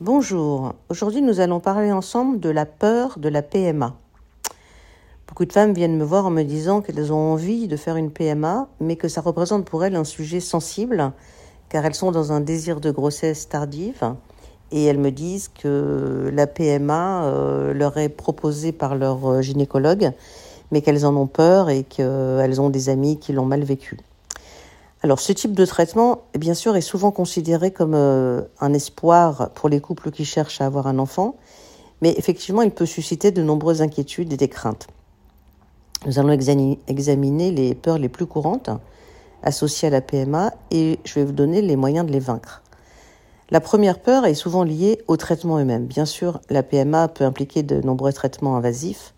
Bonjour, aujourd'hui nous allons parler ensemble de la peur de la PMA. Beaucoup de femmes viennent me voir en me disant qu'elles ont envie de faire une PMA, mais que ça représente pour elles un sujet sensible, car elles sont dans un désir de grossesse tardive, et elles me disent que la PMA euh, leur est proposée par leur gynécologue, mais qu'elles en ont peur et qu'elles ont des amis qui l'ont mal vécu. Alors ce type de traitement, bien sûr, est souvent considéré comme euh, un espoir pour les couples qui cherchent à avoir un enfant, mais effectivement, il peut susciter de nombreuses inquiétudes et des craintes. Nous allons examiner les peurs les plus courantes associées à la PMA et je vais vous donner les moyens de les vaincre. La première peur est souvent liée au traitement eux-mêmes. Bien sûr, la PMA peut impliquer de nombreux traitements invasifs,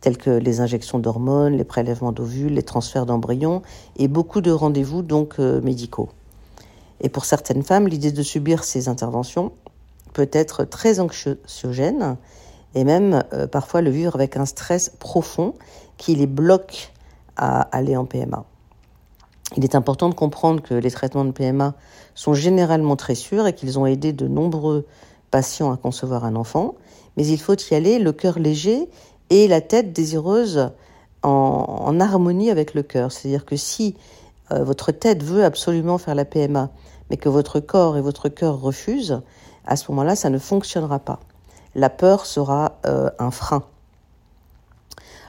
tels que les injections d'hormones, les prélèvements d'ovules, les transferts d'embryons et beaucoup de rendez-vous donc euh, médicaux. Et pour certaines femmes, l'idée de subir ces interventions peut être très anxiogène et même euh, parfois le vivre avec un stress profond qui les bloque à aller en PMA. Il est important de comprendre que les traitements de PMA sont généralement très sûrs et qu'ils ont aidé de nombreux patients à concevoir un enfant, mais il faut y aller le cœur léger et la tête désireuse en, harmonie avec le cœur. C'est-à-dire que si euh, votre tête veut absolument faire la PMA, mais que votre corps et votre cœur refusent, à ce moment-là, ça ne fonctionnera pas. La peur sera euh, un frein.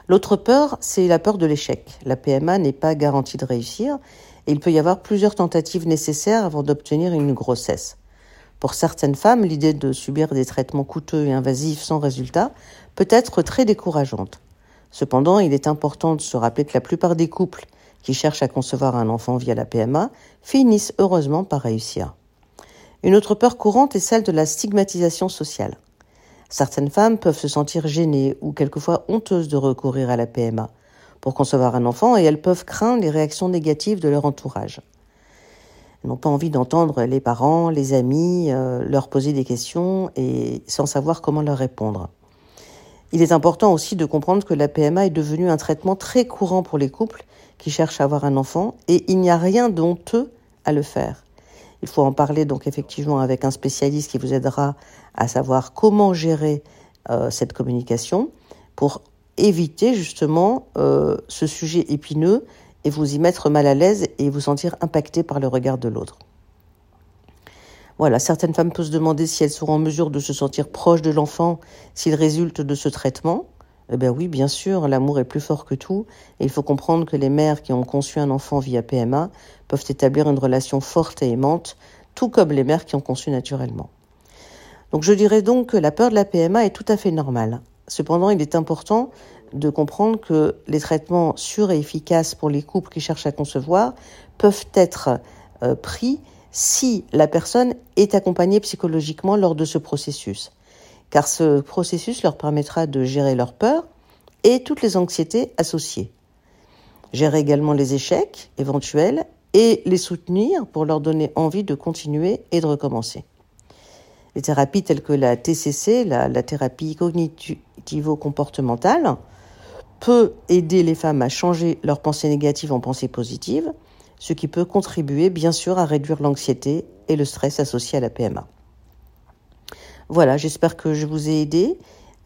L'autre peur, c'est la peur de l'échec. La PMA n'est pas garantie de réussir et il peut y avoir plusieurs tentatives nécessaires avant d'obtenir une grossesse. Pour certaines femmes, l'idée de subir des traitements coûteux et invasifs sans résultat peut être très décourageante. Cependant, il est important de se rappeler que la plupart des couples qui cherchent à concevoir un enfant via la PMA finissent heureusement par réussir. Une autre peur courante est celle de la stigmatisation sociale. Certaines femmes peuvent se sentir gênées ou quelquefois honteuses de recourir à la PMA pour concevoir un enfant et elles peuvent craindre les réactions négatives de leur entourage n'ont pas envie d'entendre les parents, les amis euh, leur poser des questions et sans savoir comment leur répondre. Il est important aussi de comprendre que la PMA est devenue un traitement très courant pour les couples qui cherchent à avoir un enfant et il n'y a rien d'honteux à le faire. Il faut en parler donc effectivement avec un spécialiste qui vous aidera à savoir comment gérer euh, cette communication pour éviter justement euh, ce sujet épineux et vous y mettre mal à l'aise et vous sentir impacté par le regard de l'autre. Voilà, certaines femmes peuvent se demander si elles seront en mesure de se sentir proches de l'enfant s'il résulte de ce traitement. Eh bien oui, bien sûr, l'amour est plus fort que tout, et il faut comprendre que les mères qui ont conçu un enfant via PMA peuvent établir une relation forte et aimante, tout comme les mères qui ont conçu naturellement. Donc je dirais donc que la peur de la PMA est tout à fait normale. Cependant, il est important de comprendre que les traitements sûrs et efficaces pour les couples qui cherchent à concevoir peuvent être euh, pris si la personne est accompagnée psychologiquement lors de ce processus. Car ce processus leur permettra de gérer leur peur et toutes les anxiétés associées. Gérer également les échecs éventuels et les soutenir pour leur donner envie de continuer et de recommencer. Les thérapies telles que la TCC, la, thérapie cognitivo-comportementale, peut aider les femmes à changer leurs pensées négatives en pensées positives, ce qui peut contribuer bien sûr à réduire l'anxiété et le stress associés à la PMA. Voilà, j'espère que je vous ai aidé.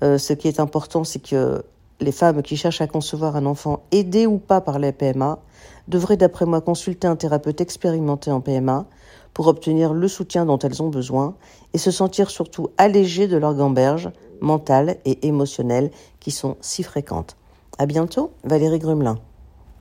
Euh, ce qui est important, c'est que les femmes qui cherchent à concevoir un enfant, aidées ou pas par la PMA, devraient d'après moi consulter un thérapeute expérimenté en PMA pour obtenir le soutien dont elles ont besoin et se sentir surtout allégées de leurs gamberges mentales et émotionnelles qui sont si fréquentes. À bientôt, Valérie Grumelin.